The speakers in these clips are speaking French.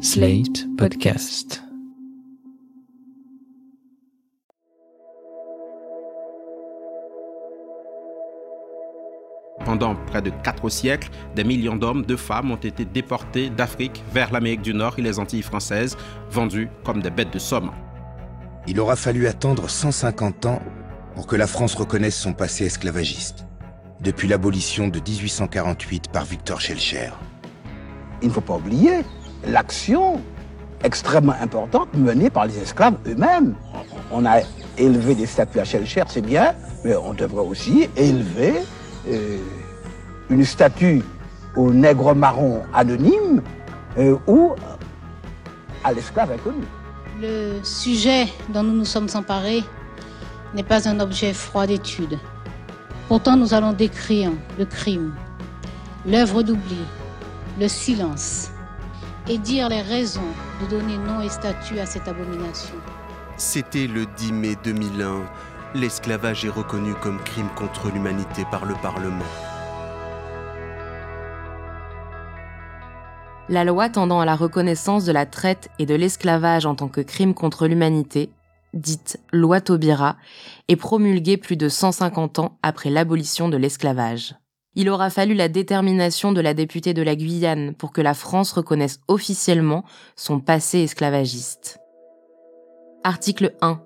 Slate Podcast. Pendant près de quatre siècles, des millions d'hommes, de femmes ont été déportés d'Afrique vers l'Amérique du Nord et les Antilles françaises, vendus comme des bêtes de somme. Il aura fallu attendre 150 ans pour que la France reconnaisse son passé esclavagiste, depuis l'abolition de 1848 par Victor Schellcher. Il ne faut pas oublier l'action extrêmement importante menée par les esclaves eux-mêmes. On a élevé des statues à Schellcher, c'est bien, mais on devrait aussi élever euh, une statue au nègre marron anonyme euh, ou à l'esclave inconnu. Le sujet dont nous nous sommes emparés n'est pas un objet froid d'étude. Pourtant, nous allons décrire le crime, l'œuvre d'oubli, le silence et dire les raisons de donner nom et statut à cette abomination. C'était le 10 mai 2001. L'esclavage est reconnu comme crime contre l'humanité par le Parlement. La loi tendant à la reconnaissance de la traite et de l'esclavage en tant que crime contre l'humanité, dite loi Taubira, est promulguée plus de 150 ans après l'abolition de l'esclavage. Il aura fallu la détermination de la députée de la Guyane pour que la France reconnaisse officiellement son passé esclavagiste. Article 1.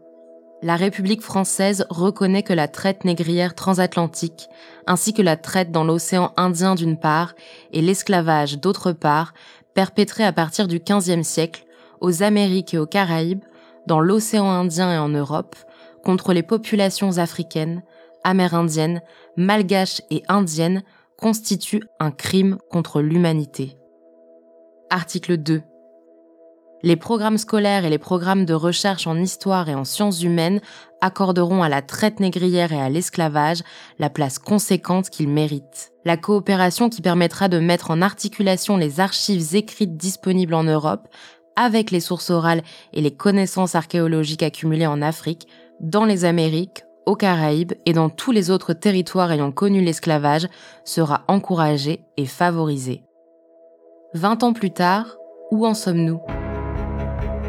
La République française reconnaît que la traite négrière transatlantique, ainsi que la traite dans l'océan Indien d'une part et l'esclavage d'autre part, perpétrés à partir du XVe siècle aux Amériques et aux Caraïbes, dans l'océan Indien et en Europe, contre les populations africaines, amérindiennes, malgaches et indiennes constitue un crime contre l'humanité. Article 2. Les programmes scolaires et les programmes de recherche en histoire et en sciences humaines accorderont à la traite négrière et à l'esclavage la place conséquente qu'ils méritent. La coopération qui permettra de mettre en articulation les archives écrites disponibles en Europe avec les sources orales et les connaissances archéologiques accumulées en Afrique, dans les Amériques, aux Caraïbes et dans tous les autres territoires ayant connu l'esclavage sera encouragée et favorisée. Vingt ans plus tard, où en sommes-nous?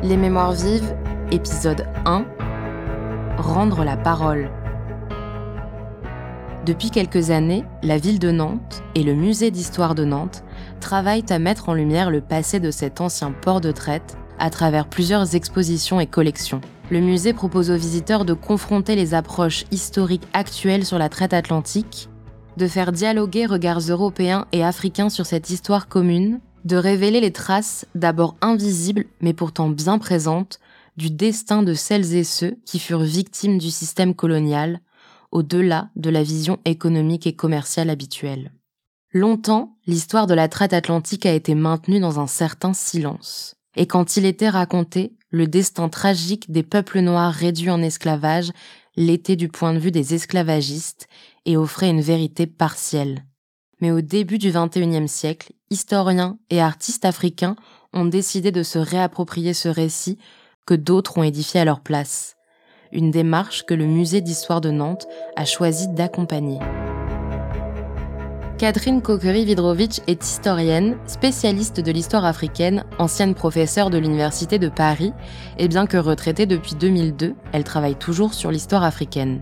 Les Mémoires vives, épisode 1 Rendre la parole. Depuis quelques années, la ville de Nantes et le musée d'histoire de Nantes travaillent à mettre en lumière le passé de cet ancien port de traite à travers plusieurs expositions et collections. Le musée propose aux visiteurs de confronter les approches historiques actuelles sur la traite atlantique, de faire dialoguer regards européens et africains sur cette histoire commune, de révéler les traces, d'abord invisibles mais pourtant bien présentes, du destin de celles et ceux qui furent victimes du système colonial, au-delà de la vision économique et commerciale habituelle. Longtemps, l'histoire de la traite atlantique a été maintenue dans un certain silence. Et quand il était raconté, le destin tragique des peuples noirs réduits en esclavage l'était du point de vue des esclavagistes et offrait une vérité partielle. Mais au début du XXIe siècle, historiens et artistes africains ont décidé de se réapproprier ce récit que d'autres ont édifié à leur place. Une démarche que le musée d'histoire de Nantes a choisi d'accompagner. Catherine Coquery-Vidrovitch est historienne, spécialiste de l'histoire africaine, ancienne professeure de l'Université de Paris, et bien que retraitée depuis 2002, elle travaille toujours sur l'histoire africaine.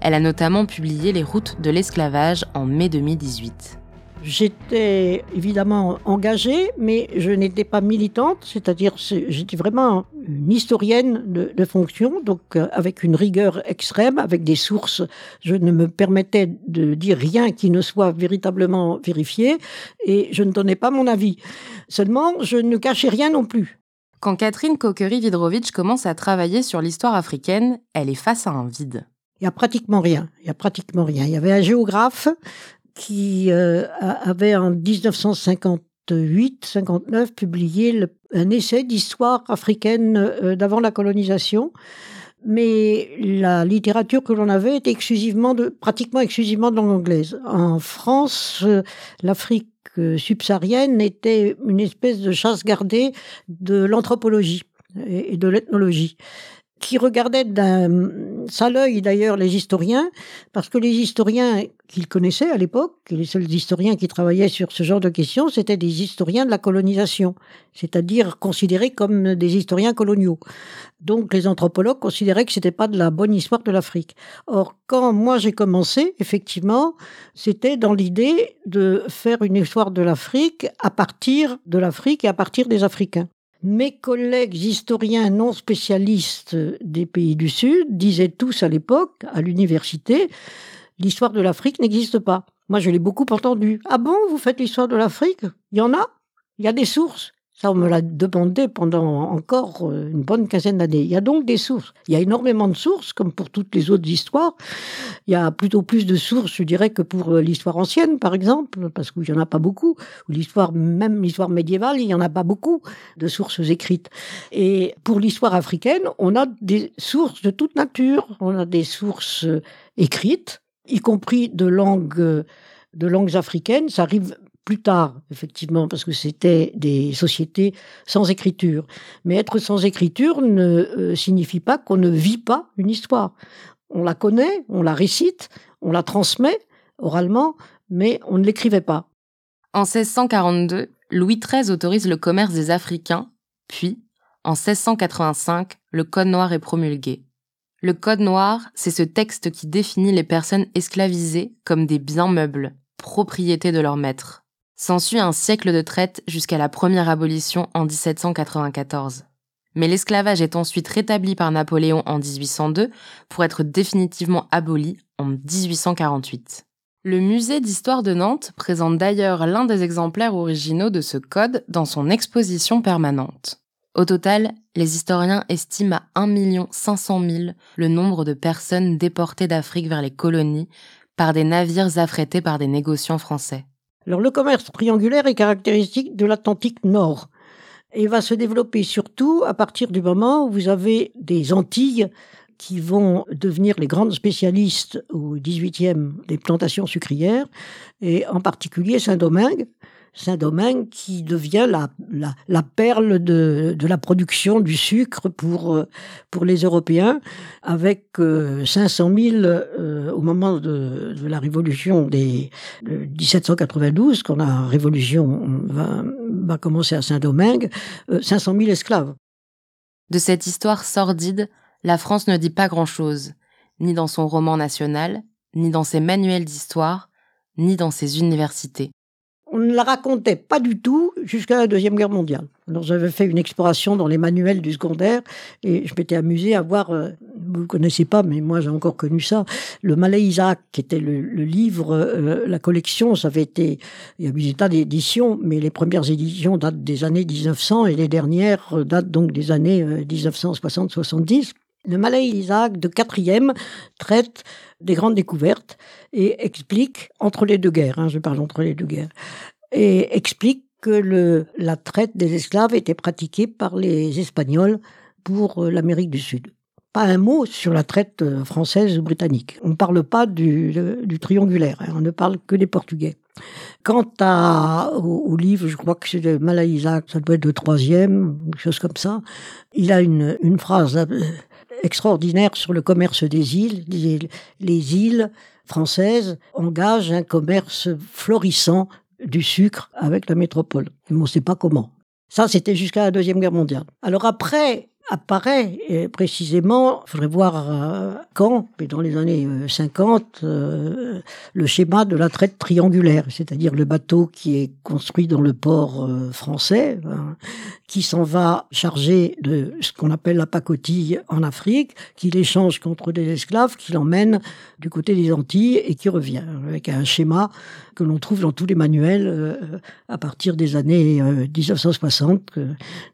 Elle a notamment publié Les routes de l'esclavage en mai 2018. J'étais évidemment engagée, mais je n'étais pas militante, c'est-à-dire j'étais vraiment une historienne de, fonction, donc euh, avec une rigueur extrême, avec des sources. Je ne me permettais de dire rien qui ne soit véritablement vérifié, et je ne donnais pas mon avis. Seulement, je ne cachais rien non plus. Quand Catherine Kokery-Vidrovitch commence à travailler sur l'histoire africaine, elle est face à un vide. Il n'y a pratiquement rien. Il y a pratiquement rien. Il y avait un géographe qui euh, avait en 1958-59 publié un essai d'histoire africaine euh, d'avant la colonisation. Mais la littérature que l'on avait était exclusivement pratiquement exclusivement de langue anglaise. En France, euh, l'Afrique subsaharienne était une espèce de chasse gardée de l'anthropologie et de l'ethnologie qui regardait ça l'œil d'ailleurs les historiens, parce que les historiens qu'ils connaissaient à l'époque, les seuls historiens qui travaillaient sur ce genre de questions, c'était des historiens de la colonisation, c'est-à-dire considérés comme des historiens coloniaux. Donc les anthropologues considéraient que c'était pas de la bonne histoire de l'Afrique. Or, quand moi j'ai commencé, effectivement, c'était dans l'idée de faire une histoire de l'Afrique à partir de l'Afrique et à partir des Africains. Mes collègues historiens non spécialistes des pays du Sud disaient tous à l'époque, à l'université, l'histoire de l'Afrique n'existe pas. Moi, je l'ai beaucoup entendu. Ah bon, vous faites l'histoire de l'Afrique? Il y en a? Il y a des sources? Ça, on me l'a demandé pendant encore euh, une bonne quinzaine d'années. Il y a donc des sources. Il y a énormément de sources, comme pour toutes les autres histoires. Il y a plutôt plus de sources, je dirais, que pour euh, l'histoire ancienne, par exemple, parce qu'il n'y en a pas beaucoup. Ou l'histoire, même l'histoire médiévale, il n'y en a pas beaucoup de sources écrites. Et pour l'histoire africaine, on a des sources de toute nature. On a des sources euh, écrites, y compris de langues de langues africaines. Ça arrive plus tard, effectivement, parce que c'était des sociétés sans écriture. Mais être sans écriture ne euh, signifie pas qu'on ne vit pas une histoire. On la connaît, on la récite, on la transmet oralement, mais on ne l'écrivait pas. En 1642, Louis XIII autorise le commerce des Africains, puis, en 1685, le Code noir est promulgué. Le Code noir, c'est ce texte qui définit les personnes esclavisées comme des biens meubles, propriété de leur maître. S'ensuit un siècle de traite jusqu'à la première abolition en 1794. Mais l'esclavage est ensuite rétabli par Napoléon en 1802 pour être définitivement aboli en 1848. Le musée d'histoire de Nantes présente d'ailleurs l'un des exemplaires originaux de ce code dans son exposition permanente. Au total, les historiens estiment à 1 500 000 le nombre de personnes déportées d'Afrique vers les colonies par des navires affrétés par des négociants français. Le commerce triangulaire est caractéristique de l'Atlantique Nord et va se développer surtout à partir du moment où vous avez des Antilles qui vont devenir les grandes spécialistes au 18e des plantations sucrières, et en particulier Saint-Domingue, Saint-Domingue qui devient la, perle de, la production du sucre pour, euh, les Européens, avec 500 euh, 000 euh, au moment de, la révolution des, de 1792, quand la révolution va commencer à Saint-Domingue, 500 000 esclaves. De cette histoire sordide, la France ne dit pas grand-chose, ni dans son roman national, ni dans ses manuels d'histoire, ni dans ses universités on ne la racontait pas du tout jusqu'à la Deuxième Guerre mondiale. Alors j'avais fait une exploration dans les manuels du secondaire et je m'étais amusé à voir, euh, vous ne connaissez pas, mais moi j'ai encore connu ça, le Malais Isaac, qui était le, livre, euh, la collection, ça avait été, il y a eu des tas d'éditions, mais les premières éditions datent des années 1900 et les dernières datent donc des années 1960-70. Le Malais Isaac de quatrième traite des grandes découvertes et explique, entre les deux guerres, hein, je parle entre les deux guerres, et explique que la traite des esclaves était pratiquée par les Espagnols pour euh, l'Amérique du Sud. Pas un mot sur la traite euh, française ou britannique. On ne parle pas du, triangulaire, hein, on ne parle que des Portugais. Quant à, au, livre, je crois que c'est de Malais Isaac, ça doit être le troisième, quelque chose comme ça, il a une, une phrase euh, extraordinaire sur le commerce des îles. Les îles françaises engagent un commerce florissant du sucre avec la métropole. Mais on ne sait pas comment. Ça, c'était jusqu'à la Deuxième Guerre mondiale. Alors après, apparaît précisément, il faudrait voir euh, quand, mais dans les années 50, euh, euh, le schéma de la traite triangulaire, c'est-à-dire le bateau qui est construit dans le port français, hein, qui s'en va charger de ce qu'on appelle la pacotille en Afrique, qui l'échange contre des esclaves, qui l'emmène du côté des Antilles et qui revient, avec un schéma que l'on trouve dans tous les manuels à partir des années 1960,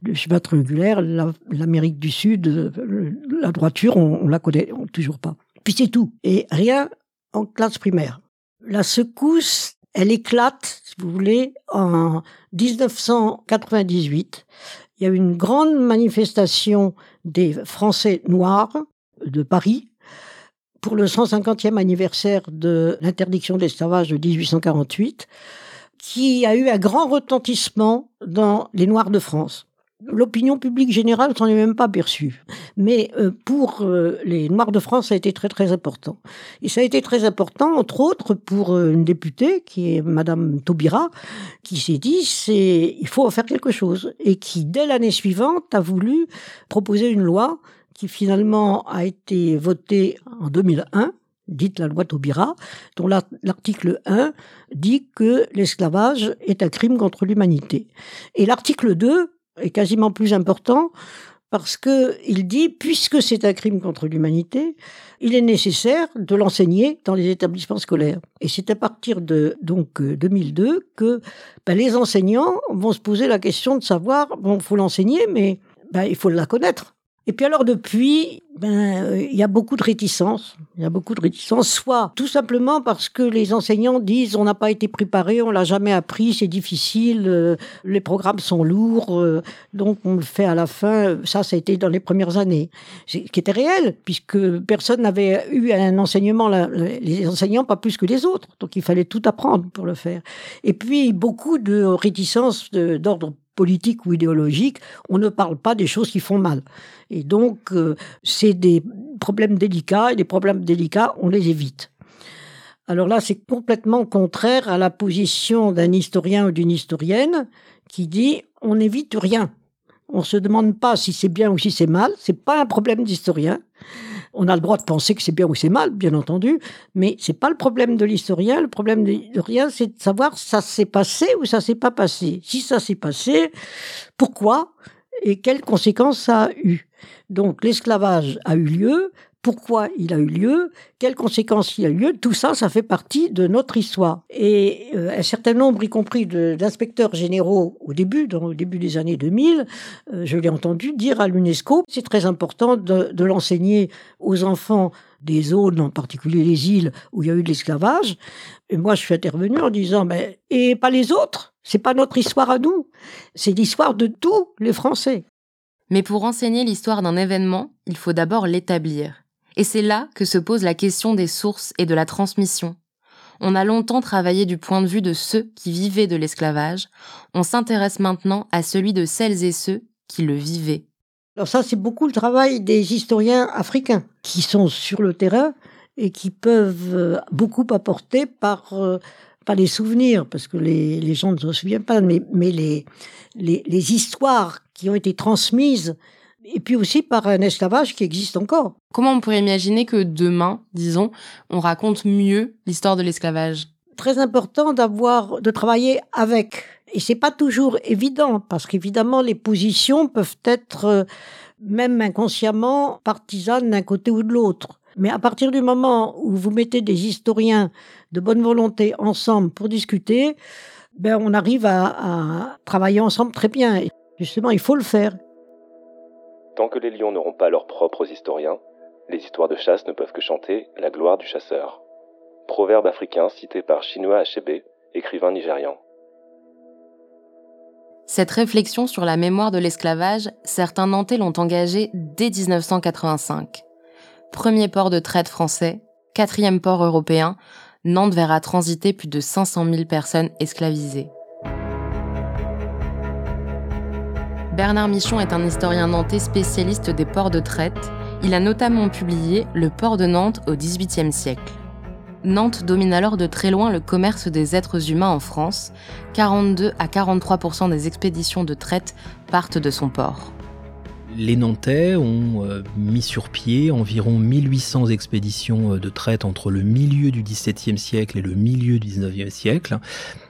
le schéma triangulaire, l'Amérique du Sud, euh, la droiture, on, la connaît toujours pas. Puis c'est tout. Et rien en classe primaire. La secousse, elle éclate, si vous voulez, en 1998. Il y a eu une grande manifestation des Français noirs de Paris pour le 150e anniversaire de l'interdiction de l'esclavage de 1848, qui a eu un grand retentissement dans les Noirs de France L'opinion publique générale s'en est même pas perçue. Mais euh, pour euh, les Noirs de France, ça a été très très important. Et ça a été très important, entre autres, pour euh, une députée qui est Madame Taubira, qui s'est dit c'est il faut en faire quelque chose et qui dès l'année suivante a voulu proposer une loi qui finalement a été votée en 2001 dite la loi Taubira, dont l'article 1 dit que l'esclavage est un crime contre l'humanité. Et l'article 2 est quasiment plus important parce que il dit, puisque c'est un crime contre l'humanité, il est nécessaire de l'enseigner dans les établissements scolaires. Et c'est à partir de donc 2002 euh, que ben, les enseignants vont se poser la question de savoir, bon, faut l'enseigner, mais ben, il faut la connaître. Et puis alors depuis, ben il y a beaucoup de réticences. Il y a beaucoup de réticences, soit tout simplement parce que les enseignants disent on n'a pas été préparé, on l'a jamais appris, c'est difficile, euh, les programmes sont lourds, euh, donc on le fait à la fin. Ça, ça a été dans les premières années, qui était réel puisque personne n'avait eu un enseignement, les enseignants pas plus que les autres, donc il fallait tout apprendre pour le faire. Et puis beaucoup de réticences d'ordre politique ou idéologique, on ne parle pas des choses qui font mal. Et donc, euh, c'est des problèmes délicats, et des problèmes délicats, on les évite. Alors là, c'est complètement contraire à la position d'un historien ou d'une historienne qui dit on n'évite rien. On se demande pas si c'est bien ou si c'est mal. C'est pas un problème d'historien. On a le droit de penser que c'est bien ou c'est mal, bien entendu, mais c'est pas le problème de l'historien. Le problème de l'historien, c'est de savoir ça s'est passé ou ça s'est pas passé. Si ça s'est passé, pourquoi et quelles conséquences ça a eu. Donc l'esclavage a eu lieu, pourquoi il a eu lieu, quelles conséquences il a eu lieu, tout ça, ça fait partie de notre histoire. Et euh, un certain nombre, y compris d'inspecteurs généraux au début, au début des années 2000, euh, je l'ai entendu dire à l'UNESCO, c'est très important de, de l'enseigner aux enfants des zones, en particulier les îles où il y a eu de l'esclavage. Et moi, je suis intervenu en disant, mais et pas les autres? C'est pas notre histoire à nous, c'est l'histoire de tous les Français. Mais pour enseigner l'histoire d'un événement, il faut d'abord l'établir. Et c'est là que se pose la question des sources et de la transmission. On a longtemps travaillé du point de vue de ceux qui vivaient de l'esclavage, on s'intéresse maintenant à celui de celles et ceux qui le vivaient. Alors ça, c'est beaucoup le travail des historiens africains qui sont sur le terrain et qui peuvent euh, beaucoup apporter par, euh, pas les souvenirs, parce que les, gens ne se souviennent pas, mais, mais les, les histoires qui ont été transmises et puis aussi par un esclavage qui existe encore. Comment on pourrait imaginer que demain, disons, on raconte mieux l'histoire de l'esclavage? Très important d'avoir de travailler avec. Et c'est pas toujours évident parce qu'évidemment les positions peuvent être euh, même inconsciemment partisanes d'un côté ou de l'autre. Mais à partir du moment où vous mettez des historiens de bonne volonté ensemble pour discuter, ben on arrive à, à travailler ensemble très bien. Et justement, il faut le faire. Tant que les lions n'auront pas leurs propres historiens, les histoires de chasse ne peuvent que chanter la gloire du chasseur. Proverbe africain cité par Chinua Achebe, écrivain nigérian. Cette réflexion sur la mémoire de l'esclavage, certains Nantais l'ont engagée dès 1985. Premier port de traite français, quatrième port européen, Nantes verra transiter plus de 500 000 personnes esclavisées. Bernard Michon est un historien nantais spécialiste des ports de traite. Il a notamment publié Le port de Nantes au XVIIIe siècle. Nantes domine alors de très loin le commerce des êtres humains en France. 42 à 43% des expéditions de traite partent de son port. Les Nantais ont euh, mis sur pied environ 1800 expéditions euh, de traite entre le milieu du XVIIe siècle et le milieu du XIXe siècle.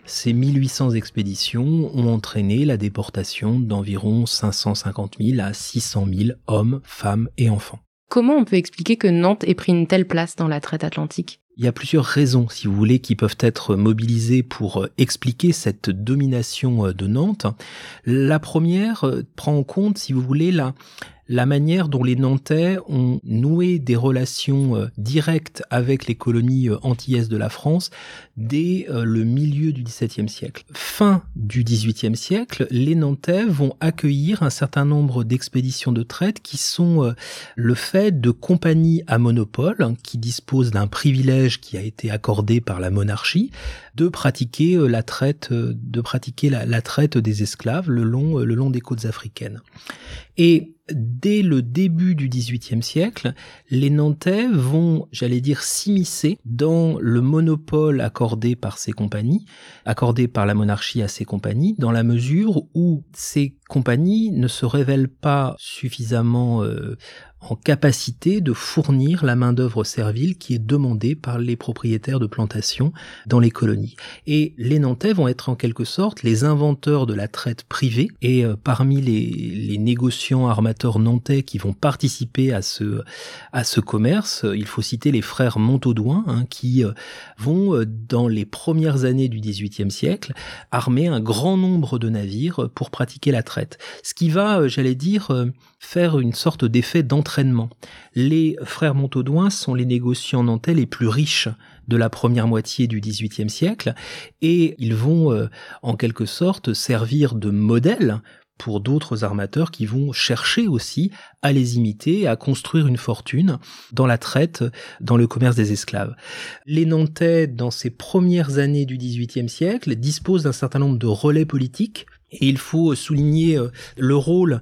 Ces 1800 expéditions ont entraîné la déportation d'environ 550 000 à 600 000 hommes, femmes et enfants. Comment on peut expliquer que Nantes ait pris une telle place dans la traite atlantique? Il y a plusieurs raisons, si vous voulez, qui peuvent être mobilisées pour euh, expliquer cette domination euh, de Nantes. La première euh, prend en compte, si vous voulez, la, la manière dont les Nantais ont noué des relations euh, directes avec les colonies euh, antillaises de la France dès euh, le milieu du XVIIe siècle. Fin du XVIIIe siècle, les Nantais vont accueillir un certain nombre d'expéditions de traite qui sont le fait de compagnies à monopole hein, qui disposent d'un privilège qui a été accordé par la monarchie de pratiquer la traite, de pratiquer la, traite des esclaves le long, le long des côtes africaines. Et dès le début du XVIIIe siècle, les Nantais vont, j'allais dire, s'immiscer dans le monopole accordé par ces compagnies, accordé par la monarchie à ces compagnies, dans la mesure où ces compagnies ne se révèlent pas suffisamment euh, en capacité de fournir la main-d'œuvre servile qui est demandée par les propriétaires de plantations dans les colonies. Et les Nantais vont être en quelque sorte les inventeurs de la traite privée et euh, parmi les, les, négociants armateurs nantais qui vont participer à ce, à ce commerce, il faut citer les frères Montaudoin hein, qui euh, vont euh, dans les premières années du XVIIIe siècle armer un grand nombre de navires pour pratiquer la traite. Ce qui va, j'allais dire, faire une sorte d'effet Les frères Montaudoin sont les négociants nantais les plus riches de la première moitié du XVIIIe siècle et ils vont euh, en quelque sorte servir de modèle pour d'autres armateurs qui vont chercher aussi à les imiter, à construire une fortune dans la traite, dans le commerce des esclaves. Les Nantais, dans ces premières années du XVIIIe siècle, disposent d'un certain nombre de relais politiques et il faut souligner euh, le rôle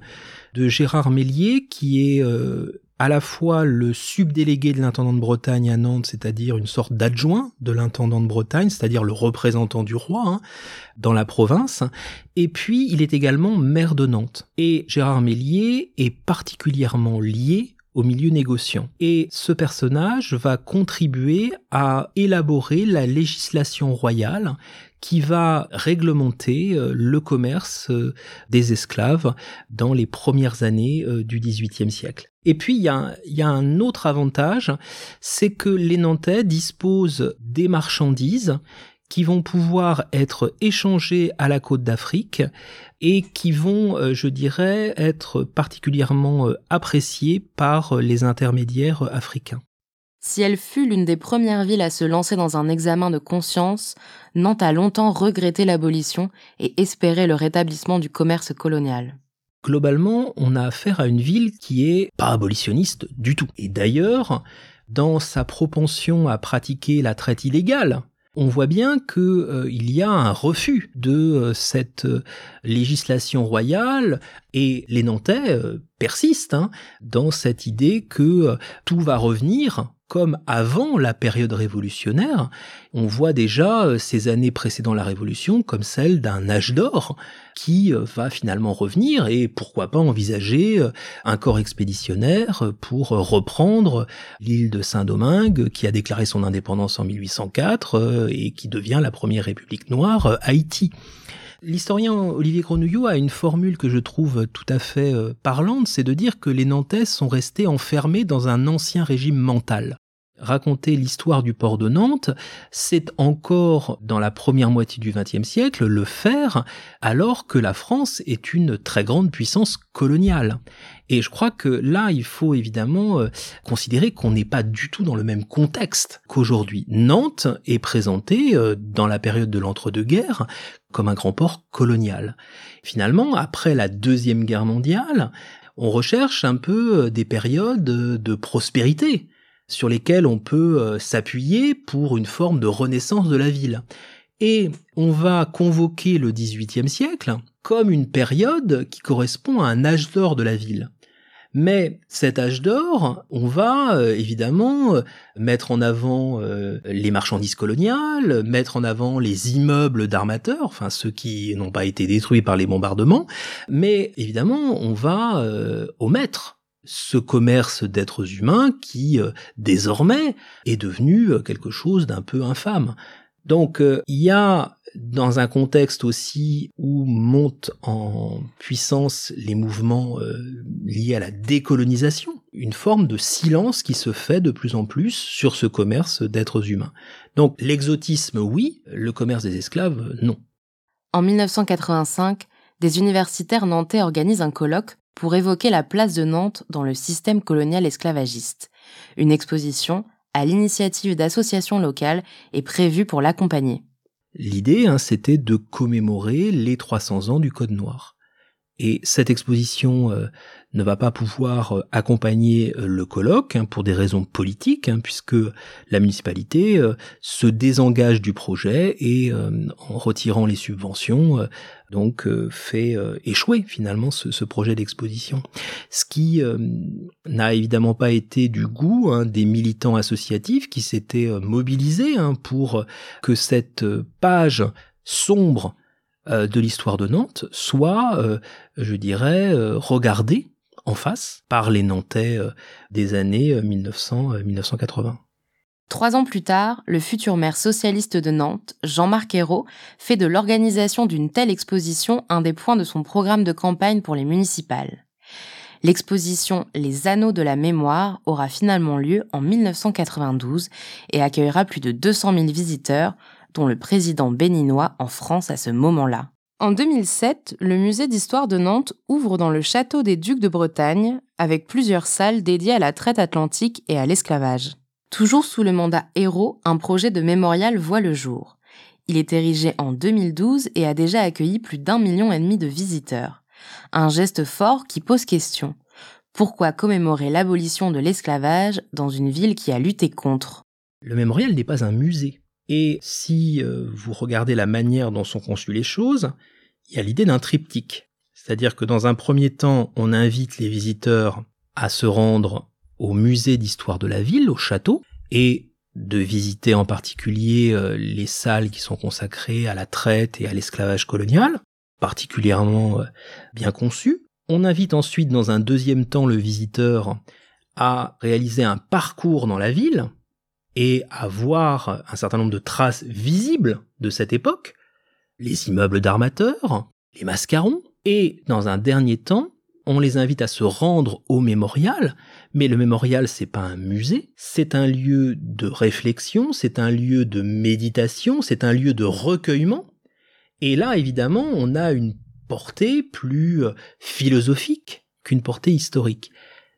de Gérard Mélier, qui est euh, à la fois le subdélégué de l'intendant de Bretagne à Nantes, c'est-à-dire une sorte d'adjoint de l'intendant de Bretagne, c'est-à-dire le représentant du roi hein, dans la province, et puis il est également maire de Nantes. Et Gérard Mélier est particulièrement lié milieu négociant. Et ce personnage va contribuer à élaborer la législation royale qui va réglementer euh, le commerce euh, des esclaves dans les premières années euh, du XVIIIe siècle. Et puis il y a un autre avantage, c'est que les Nantais disposent des marchandises qui vont pouvoir être échangées à la côte d'Afrique et qui vont, je dirais, être particulièrement appréciées par les intermédiaires africains. Si elle fut l'une des premières villes à se lancer dans un examen de conscience, Nantes a longtemps regretté l'abolition et espéré le rétablissement du commerce colonial. Globalement, on a affaire à une ville qui est pas abolitionniste du tout. Et d'ailleurs, dans sa propension à pratiquer la traite illégale, on voit bien qu'il euh, y a un refus de euh, cette euh, législation royale et les Nantais persistent hein, dans cette idée que tout va revenir comme avant la période révolutionnaire, on voit déjà euh, ces années précédant la Révolution comme celle d'un âge d'or qui euh, va finalement revenir et pourquoi pas envisager euh, un corps expéditionnaire pour reprendre l'île de Saint-Domingue qui a déclaré son indépendance en 1804 et qui devient la première république noire, Haïti. L'historien Olivier Grenouillot a une formule que je trouve tout à fait parlante, c'est de dire que les Nantais sont restés enfermés dans un ancien régime mental raconter l'histoire du port de Nantes, c'est encore dans la première moitié du XXe siècle le faire alors que la France est une très grande puissance coloniale. Et je crois que là, il faut évidemment euh, considérer qu'on n'est pas du tout dans le même contexte qu'aujourd'hui. Nantes est présentée euh, dans la période de l'entre-deux-guerres comme un grand port colonial. Finalement, après la Deuxième Guerre mondiale, on recherche un peu euh, des périodes de prospérité sur lesquels on peut euh, s'appuyer pour une forme de renaissance de la ville. Et on va convoquer le XVIIIe siècle comme une période qui correspond à un âge d'or de la ville. Mais cet âge d'or, on va euh, évidemment euh, mettre en avant les marchandises coloniales, mettre en avant les immeubles d'armateurs, enfin ceux qui n'ont pas été détruits par les bombardements, mais évidemment on va omettre ce commerce d'êtres humains qui euh, désormais est devenu euh, quelque chose d'un peu infâme. Donc euh, il y a dans un contexte aussi où montent en puissance les mouvements liés à la décolonisation, une forme de silence qui se fait de plus en plus sur ce commerce d'êtres humains. Donc l'exotisme oui, le commerce des esclaves non. En 1985, des universitaires nantais organisent un colloque pour évoquer la place de Nantes dans le système colonial esclavagiste. Une exposition, à l'initiative d'associations locales, est prévue pour l'accompagner. L'idée, hein, c'était de commémorer les 300 ans du Code noir. Et cette exposition euh, ne va pas pouvoir euh, accompagner euh, le colloque hein, pour des raisons politiques, hein, puisque la municipalité se désengage du projet et en retirant les subventions, donc fait échouer finalement ce, projet d'exposition. Ce qui n'a évidemment pas été du goût hein, des militants associatifs qui s'étaient mobilisés pour que cette page sombre de l'histoire de Nantes soit, euh, je dirais, euh, regardée en face par les Nantais des années 1900-1980. Trois ans plus tard, le futur maire socialiste de Nantes, Jean-Marc Ayrault, fait de l'organisation d'une telle exposition un des points de son programme de campagne pour les municipales. L'exposition Les Anneaux de la Mémoire aura finalement lieu en 1992 et accueillera plus de 200 000 visiteurs, dont le président béninois en France à ce moment-là. En 2007, le musée d'histoire de Nantes ouvre dans le château des Ducs de Bretagne, avec plusieurs salles dédiées à la traite atlantique et à l'esclavage. Toujours sous le mandat Héros, un projet de mémorial voit le jour. Il est érigé en 2012 et a déjà accueilli plus d'un million et demi de visiteurs. Un geste fort qui pose question. Pourquoi commémorer l'abolition de l'esclavage dans une ville qui a lutté contre? Le mémorial n'est pas un musée. Et si euh, vous regardez la manière dont sont conçues les choses, il y a l'idée d'un triptyque. C'est-à-dire que dans un premier temps, on invite les visiteurs à se rendre au musée d'histoire de la ville, au château, et de visiter en particulier euh, les salles qui sont consacrées à la traite et à l'esclavage colonial, particulièrement euh, bien conçues. On invite ensuite dans un deuxième temps le visiteur à réaliser un parcours dans la ville, et à voir un certain nombre de traces visibles de cette époque, les immeubles d'armateurs, les mascarons, et dans un dernier temps, on les invite à se rendre au mémorial, mais le mémorial c'est pas un musée, c'est un lieu de réflexion, c'est un lieu de méditation, c'est un lieu de recueillement. Et là, évidemment, on a une portée plus euh, philosophique qu'une portée historique.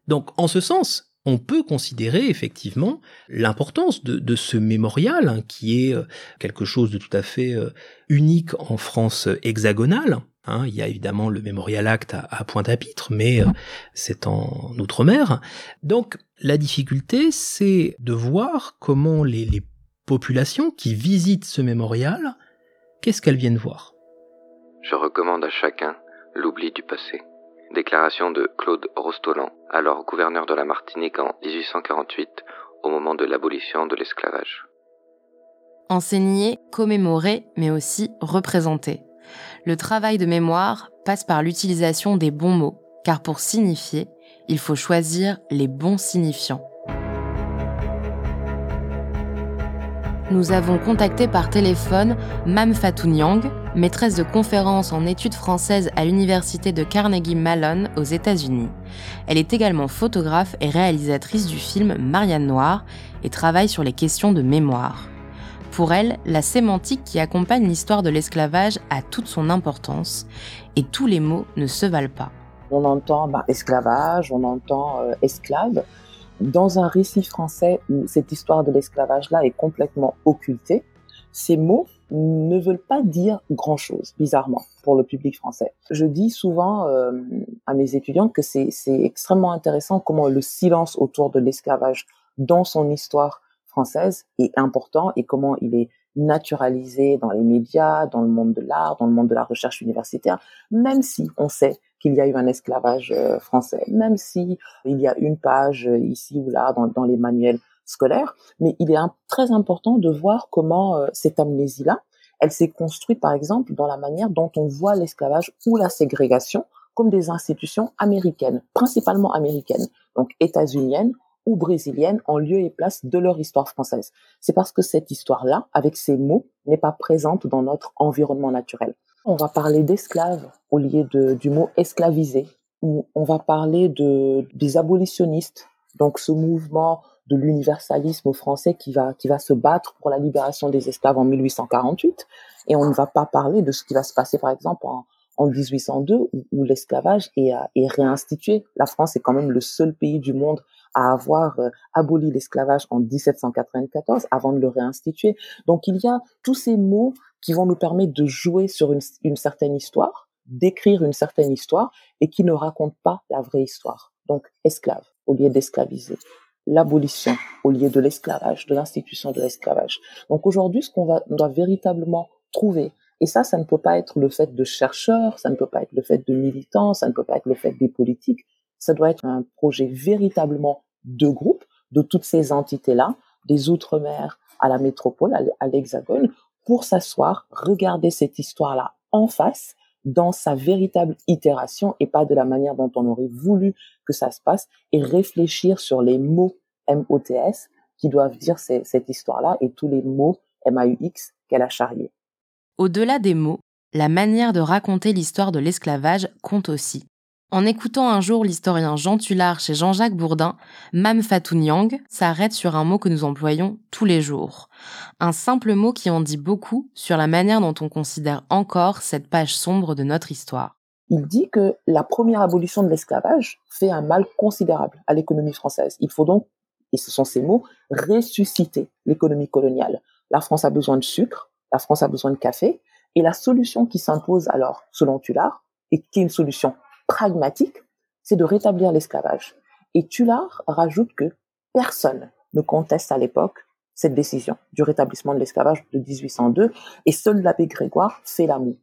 Donc, en ce sens, on peut considérer effectivement l'importance de, ce mémorial, hein, qui est euh, quelque chose de tout à fait euh, unique en France hexagonale. Hein. il y a évidemment le Mémorial Act à, Pointe-à-Pitre, mais euh, c'est en Outre-mer. Donc la difficulté, c'est de voir comment les populations qui visitent ce mémorial, qu'est-ce qu'elles viennent voir? Je recommande à chacun l'oubli du passé. Déclaration de Claude Rostolan, alors gouverneur de la Martinique en 1848, au moment de l'abolition de l'esclavage. Enseigner, commémorer, mais aussi représenter. Le travail de mémoire passe par l'utilisation des bons mots, car pour signifier, il faut choisir les bons signifiants. nous avons contacté par téléphone Mam Fatou Nyang, maîtresse de conférences en études françaises à l'université de Carnegie Mellon aux États-Unis. Elle est également photographe et réalisatrice du film Marianne Noire et travaille sur les questions de mémoire. Pour elle, la sémantique qui accompagne l'histoire de l'esclavage a toute son importance et tous les mots ne se valent pas. On entend bah, esclavage, on entend euh, esclave dans un récit français où cette histoire de l'esclavage-là est complètement occultée, ces mots ne veulent pas dire grand-chose, bizarrement, pour le public français. Je dis souvent euh, à mes étudiants que c'est extrêmement intéressant comment le silence autour de l'esclavage dans son histoire française est important et comment il est naturalisé dans les médias, dans le monde de l'art, dans le monde de la recherche universitaire, même si on sait qu'il y a eu un esclavage euh, français, même si il y a une page euh, ici ou là dans, les manuels scolaires. Mais il est très important de voir comment euh, cette amnésie-là, elle s'est construite par exemple dans la manière dont on voit l'esclavage ou la ségrégation comme des institutions américaines, principalement américaines, donc états-uniennes ou brésiliennes en lieu et place de leur histoire française. C'est parce que cette histoire-là, avec ces mots, n'est pas présente dans notre environnement naturel. On va parler d'esclaves au lieu de, du mot esclavisé. On va parler de, des abolitionnistes, donc ce mouvement de l'universalisme français qui va, qui va se battre pour la libération des esclaves en 1848. Et on ne va pas parler de ce qui va se passer, par exemple, en, en 1802 où, l'esclavage est, est, réinstitué. La France est quand même le seul pays du monde à avoir euh, aboli l'esclavage en 1794 avant de le réinstituer. Donc il y a tous ces mots qui vont nous permettre de jouer sur une, une certaine histoire, d'écrire une certaine histoire et qui ne racontent pas la vraie histoire. Donc esclave au lieu d'esclaviser l'abolition au lieu de l'esclavage, de l'institution de l'esclavage. Donc aujourd'hui, ce qu'on doit véritablement trouver, et ça, ça ne peut pas être le fait de chercheurs, ça ne peut pas être le fait de militants, ça ne peut pas être le fait des politiques, ça doit être un projet véritablement de groupe de toutes ces entités-là, des Outre-mer à la métropole, à l'Hexagone, pour s'asseoir, regarder cette histoire-là en face, dans sa véritable itération et pas de la manière dont on aurait voulu que ça se passe et réfléchir sur les mots MOTS qui doivent dire cette histoire-là et tous les mots MAUX qu'elle a charriés. Au-delà des mots, la manière de raconter l'histoire de l'esclavage compte aussi. En écoutant un jour l'historien Jean Tullard chez Jean-Jacques Bourdin, Mam Fatou Nyang s'arrête sur un mot que nous employons tous les jours. Un simple mot qui en dit beaucoup sur la manière dont on considère encore cette page sombre de notre histoire. Il dit que la première abolition de l'esclavage fait un mal considérable à l'économie française. Il faut donc, et ce sont ces mots, ressusciter l'économie coloniale. La France a besoin de sucre, la France a besoin de café, et la solution qui s'impose alors, selon Tullard, et qui est une solution pragmatique, c'est de rétablir l'esclavage. Et Tullard rajoute que personne ne conteste à l'époque cette décision du rétablissement de l'esclavage de 1802, et seul l'abbé Grégoire fait l'amour.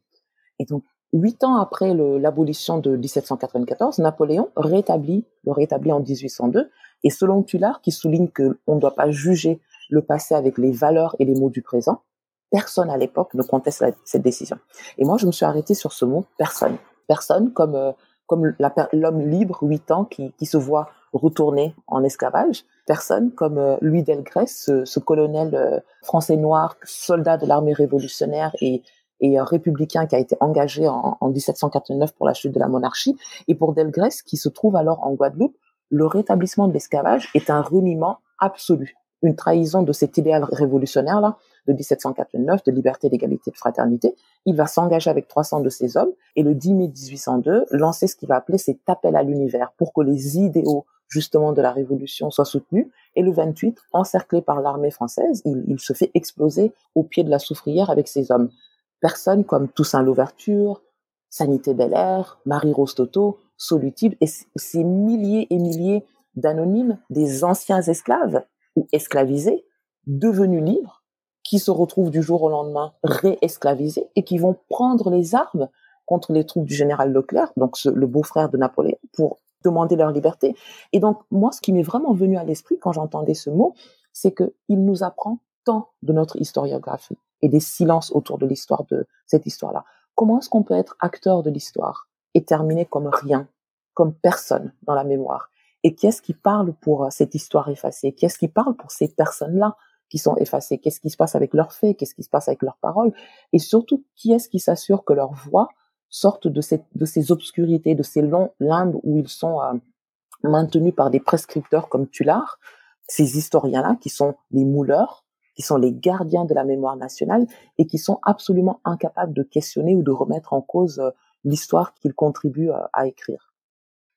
Et donc, huit ans après l'abolition de 1794, Napoléon rétablit, le rétablit en 1802, et selon Tullard, qui souligne qu'on ne doit pas juger le passé avec les valeurs et les mots du présent, personne à l'époque ne conteste cette décision. Et moi, je me suis arrêtée sur ce mot, personne. Personne comme euh, comme l'homme libre, huit ans, qui, se voit retourner en esclavage. Personne comme euh, Louis Delgrès, ce, colonel euh, français noir, soldat de l'armée révolutionnaire et, et républicain qui a été engagé en, en 1789 pour la chute de la monarchie. Et pour Delgrès, qui se trouve alors en Guadeloupe, le rétablissement de l'esclavage est un reniement absolu, une trahison de cet idéal révolutionnaire-là de 1789 de liberté, d'égalité, de fraternité. Il va s'engager avec 300 de ses hommes et le 10 mai 1802 lancer ce qu'il va appeler cet appel à l'univers pour que les idéaux justement de la révolution soient soutenus. Et le 28, encerclé par l'armée française, il, se fait exploser au pied de la soufrière avec ses hommes. Personnes comme Toussaint Louverture, Sanité Belair, Marie Rostoto, Solutive et ces milliers et milliers d'anonymes, des anciens esclaves ou esclavisés, devenus libres, qui se retrouvent du jour au lendemain réesclavisés et qui vont prendre les armes contre les troupes du général Leclerc, donc le beau-frère de Napoléon, pour demander leur liberté. Et donc, moi, ce qui m'est vraiment venu à l'esprit quand j'entendais ce mot, c'est qu'il nous apprend tant de notre historiographie et des silences autour de l'histoire de cette histoire-là. Comment est-ce qu'on peut être acteur de l'histoire et terminer comme rien, comme personne dans la mémoire? Et qui est-ce qui parle pour cette histoire effacée? Qui est-ce qui parle pour ces personnes-là? Qui sont effacés. Qu'est-ce qui se passe avec leurs faits? Qu'est-ce qui se passe avec leurs paroles? Et surtout, qui est-ce qui s'assure que leur voix sortent de, de ces obscurités, de ces longs limbes où ils sont euh, maintenus par des prescripteurs comme Tullard, ces historiens-là qui sont les mouleurs, qui sont les gardiens de la mémoire nationale et qui sont absolument incapables de questionner ou de remettre en cause euh, l'histoire qu'ils contribuent euh, à écrire.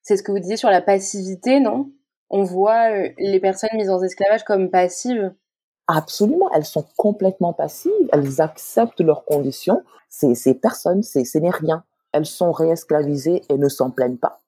C'est ce que vous disiez sur la passivité, non? On voit les personnes mises en esclavage comme passives Absolument, elles sont complètement passives, elles acceptent leurs conditions. Ces, ces personnes, ce n'est rien. Elles sont réesclavisées et ne s'en plaignent pas.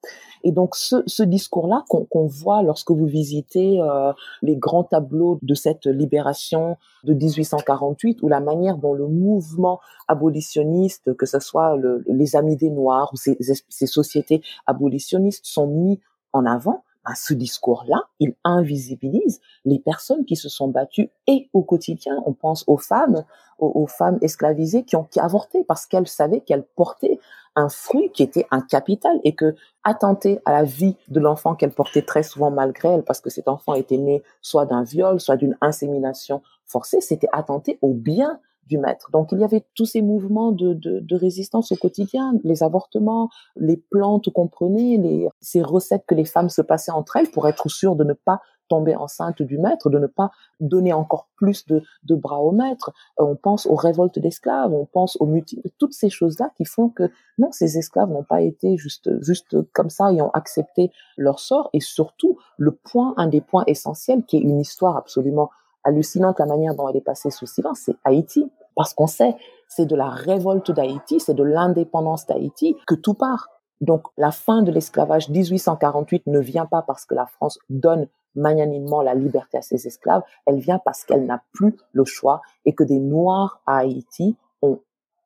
Et donc ce, ce discours-là qu'on voit lorsque vous visitez euh, les grands tableaux de cette libération de 1848, ou la manière dont le mouvement abolitionniste, que ce soit le, les Amis des Noirs ou ces, ces sociétés abolitionnistes, sont mis en avant, à ce discours-là, il invisibilise les personnes qui se sont battues et au quotidien. On pense aux femmes, aux, femmes esclavisées qui ont avorté parce qu'elles savaient qu'elles portaient un fruit qui était un capital et que attenter à la vie de l'enfant qu'elles portaient très souvent malgré elles parce que cet enfant était né soit d'un viol, soit d'une insémination forcée, c'était attenter au bien maître. Donc il y avait tous ces mouvements de, de, de résistance au quotidien, les avortements, les plantes qu'on prenait, les, ces recettes que les femmes se passaient entre elles pour être sûres de ne pas tomber enceinte du maître, de ne pas donner encore plus de, de bras au maître. Euh, on pense aux révoltes d'esclaves, on pense aux mutines, toutes ces choses-là qui font que non, ces esclaves n'ont pas été juste, juste comme ça et ont accepté leur sort. Et surtout, le point, un des points essentiels, qui est une histoire absolument hallucinante, la manière dont elle est passée sous silence, c'est Haïti. Parce qu'on sait, c'est de la révolte d'Haïti, c'est de l'indépendance d'Haïti que tout part. Donc la fin de l'esclavage 1848 ne vient pas parce que la France donne magnanimement la liberté à ses esclaves, elle vient parce qu'elle n'a plus le choix et que des Noirs à Haïti ont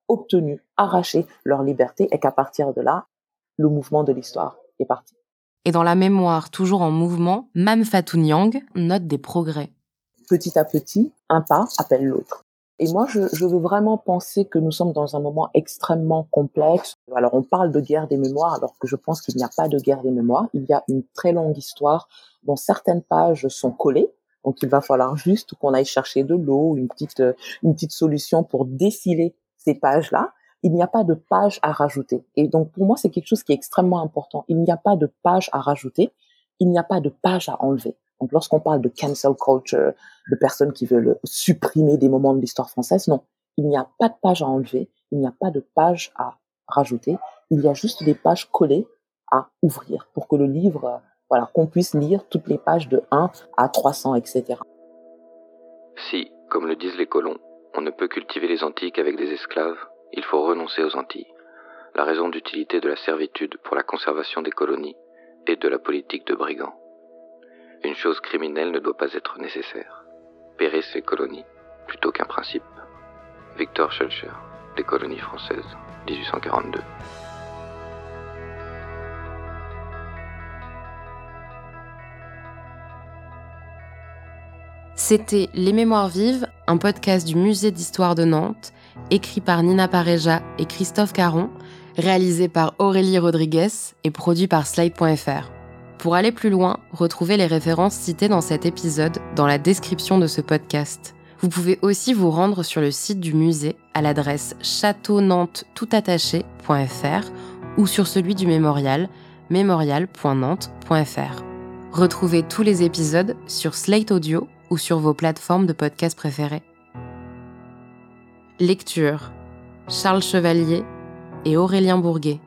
obtenu, arraché leur liberté et qu'à partir de là, le mouvement de l'histoire est parti. Et dans la mémoire, toujours en mouvement, Mam Fatou Nyang note des progrès. Petit à petit, un pas appelle l'autre. Et moi, je, veux vraiment penser que nous sommes dans un moment extrêmement complexe. Alors, on parle de guerre des mémoires, alors que je pense qu'il n'y a pas de guerre des mémoires. Il y a une très longue histoire dont certaines pages sont collées. Donc, il va falloir juste qu'on aille chercher de l'eau, une petite, une petite solution pour défiler ces pages-là. Il n'y a pas de page à rajouter. Et donc, pour moi, c'est quelque chose qui est extrêmement important. Il n'y a pas de page à rajouter. Il n'y a pas de page à enlever. Donc, lorsqu'on parle de cancel culture, de personnes qui veulent supprimer des moments de l'histoire française, non. Il n'y a pas de page à enlever, il n'y a pas de page à rajouter, il y a juste des pages collées à ouvrir pour que le livre, voilà, qu'on puisse lire toutes les pages de 1 à 300, etc. Si, comme le disent les colons, on ne peut cultiver les Antilles qu'avec des esclaves, il faut renoncer aux Antilles. La raison d'utilité de la servitude pour la conservation des colonies et de la politique de brigands. Une chose criminelle ne doit pas être nécessaire. Périr ses colonies plutôt qu'un principe. Victor Schulcher, Les colonies françaises, 1842. C'était Les Mémoires vives, un podcast du Musée d'histoire de Nantes, écrit par Nina Pareja et Christophe Caron, réalisé par Aurélie Rodriguez et produit par Slide.fr. Pour aller plus loin, retrouvez les références citées dans cet épisode dans la description de ce podcast. Vous pouvez aussi vous rendre sur le site du musée à l'adresse châteaunantetoutattaché.fr ou sur celui du mémorial mémorial.nantes.fr. Retrouvez tous les épisodes sur Slate Audio ou sur vos plateformes de podcast préférées. Lecture Charles Chevalier et Aurélien Bourguet.